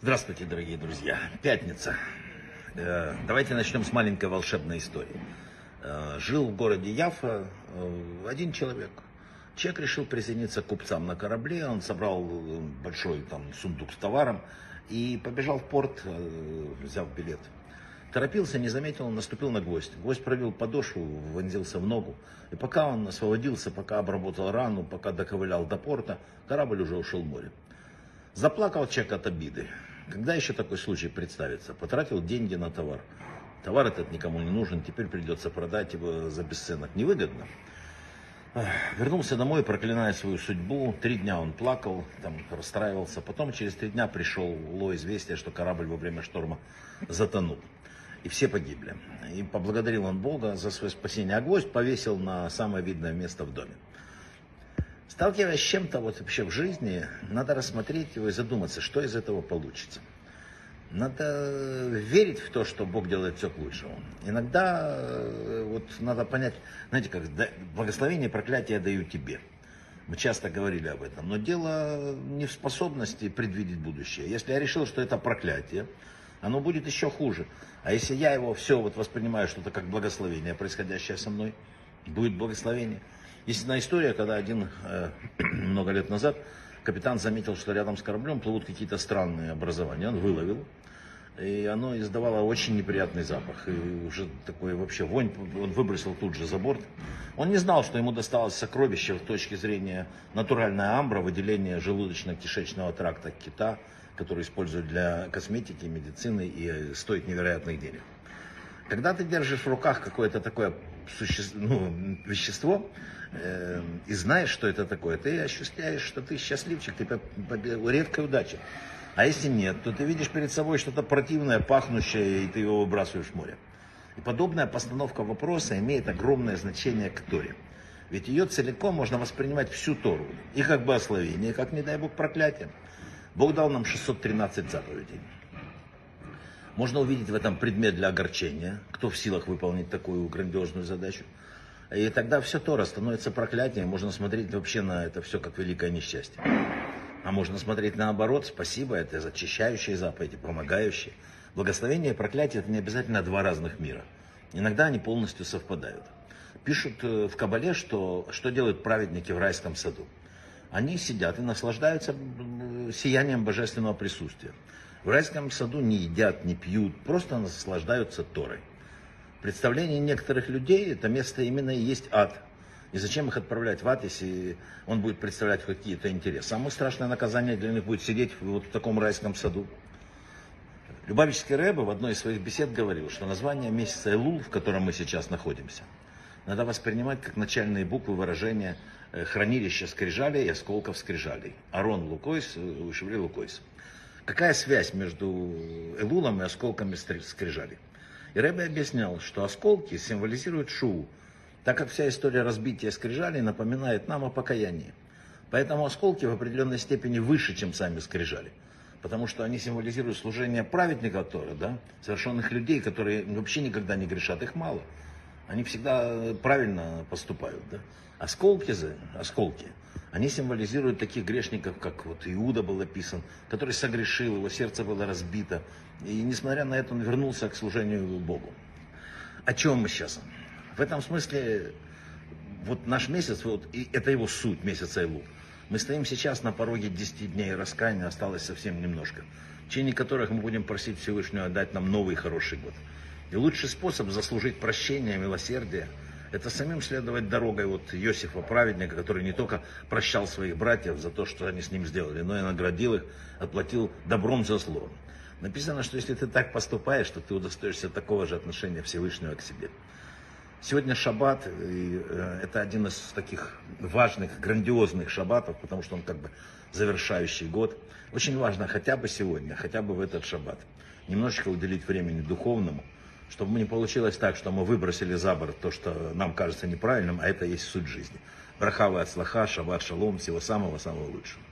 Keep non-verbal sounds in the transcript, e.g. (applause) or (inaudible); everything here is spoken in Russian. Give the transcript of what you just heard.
Здравствуйте, дорогие друзья. Пятница. Э, Давайте начнем с маленькой волшебной истории. Э, Жил в городе Яфа э, один человек. Человек решил присоединиться к купцам на корабле. Он собрал большой там сундук с товаром и побежал в порт, взяв билет. Торопился, не заметил, наступил на гвоздь. Гвоздь пробил подошву, вонзился в ногу. И пока он освободился, пока обработал рану, пока доковылял до порта, корабль уже ушел в море. Заплакал человек от обиды. Когда еще такой случай представится? Потратил деньги на товар. Товар этот никому не нужен, теперь придется продать его за бесценок. Невыгодно. Вернулся домой, проклиная свою судьбу. Три дня он плакал, там расстраивался. Потом через три дня пришел ло известие, что корабль во время шторма затонул. И все погибли. И поблагодарил он Бога за свое спасение. А гвоздь повесил на самое видное место в доме. Сталкиваясь с чем-то вот вообще в жизни, надо рассмотреть его и задуматься, что из этого получится. Надо верить в то, что Бог делает все к лучшему. Иногда э, вот надо понять, знаете, как благословение и проклятие даю тебе. Мы часто говорили об этом. Но дело не в способности предвидеть будущее. Если я решил, что это проклятие, оно будет еще хуже. А если я его все вот воспринимаю что-то как благословение, происходящее со мной, будет благословение. Есть одна история, когда один э, (clears throat) много лет назад капитан заметил, что рядом с кораблем плывут какие-то странные образования. Он выловил, и оно издавало очень неприятный запах. И уже такой вообще вонь, он выбросил тут же за борт. Он не знал, что ему досталось сокровище с точки зрения натуральная амбра, выделение желудочно-кишечного тракта кита, который используют для косметики, медицины и э, стоит невероятных денег. Когда ты держишь в руках какое-то такое суще... ну, вещество э, и знаешь, что это такое, ты ощущаешь, что ты счастливчик, ты редкой удаче. А если нет, то ты видишь перед собой что-то противное, пахнущее, и ты его выбрасываешь в море. И подобная постановка вопроса имеет огромное значение к Торе. Ведь ее целиком можно воспринимать всю Тору. И как благословение, и как, не дай Бог, проклятие. Бог дал нам 613 заповедей. Можно увидеть в этом предмет для огорчения, кто в силах выполнить такую грандиозную задачу. И тогда все Тора становится проклятием, можно смотреть вообще на это все как великое несчастье. А можно смотреть наоборот, спасибо, это зачищающие заповеди, помогающие. Благословение и проклятие это не обязательно два разных мира. Иногда они полностью совпадают. Пишут э, в Кабале, что, что делают праведники в райском саду. Они сидят и наслаждаются сиянием божественного присутствия. В райском саду не едят, не пьют, просто наслаждаются Торой. Представление некоторых людей, это место именно и есть ад. И зачем их отправлять в ад, если он будет представлять какие-то интересы? Самое страшное наказание для них будет сидеть вот в таком райском саду. Любавический Рэбе в одной из своих бесед говорил, что название месяца Элул, в котором мы сейчас находимся, надо воспринимать как начальные буквы выражения э, хранилища скрижалей и осколков скрижалей. Арон Лукойс, э, Шеври Лукойс. Какая связь между Элулом и осколками скрижалей? И Рэбе объяснял, что осколки символизируют Шуу, так как вся история разбития скрижалей напоминает нам о покаянии. Поэтому осколки в определенной степени выше, чем сами скрижали. Потому что они символизируют служение праведника Торы, да, совершенных людей, которые вообще никогда не грешат, их мало. Они всегда э, правильно поступают, да. Осколки же, осколки, они символизируют таких грешников, как вот Иуда был описан, который согрешил, его сердце было разбито. И несмотря на это, он вернулся к служению Богу. О чем мы сейчас? В этом смысле, вот наш месяц, вот, и это его суть, месяца Илу. Мы стоим сейчас на пороге 10 дней раскаяния, осталось совсем немножко, в течение которых мы будем просить Всевышнего дать нам новый хороший год. И лучший способ заслужить прощение, милосердие, это самим следовать дорогой вот Иосифа, праведника, который не только прощал своих братьев за то, что они с ним сделали, но и наградил их, отплатил добром за зло. Написано, что если ты так поступаешь, то ты удостоишься такого же отношения Всевышнего к себе. Сегодня шаббат, и э, это один из таких важных, грандиозных шаббатов, потому что он как бы завершающий год. Очень важно хотя бы сегодня, хотя бы в этот шаббат, немножечко уделить времени духовному, чтобы не получилось так, что мы выбросили за борт то, что нам кажется неправильным, а это есть суть жизни. Брахава от слаха, шаббат шалом, всего самого-самого лучшего.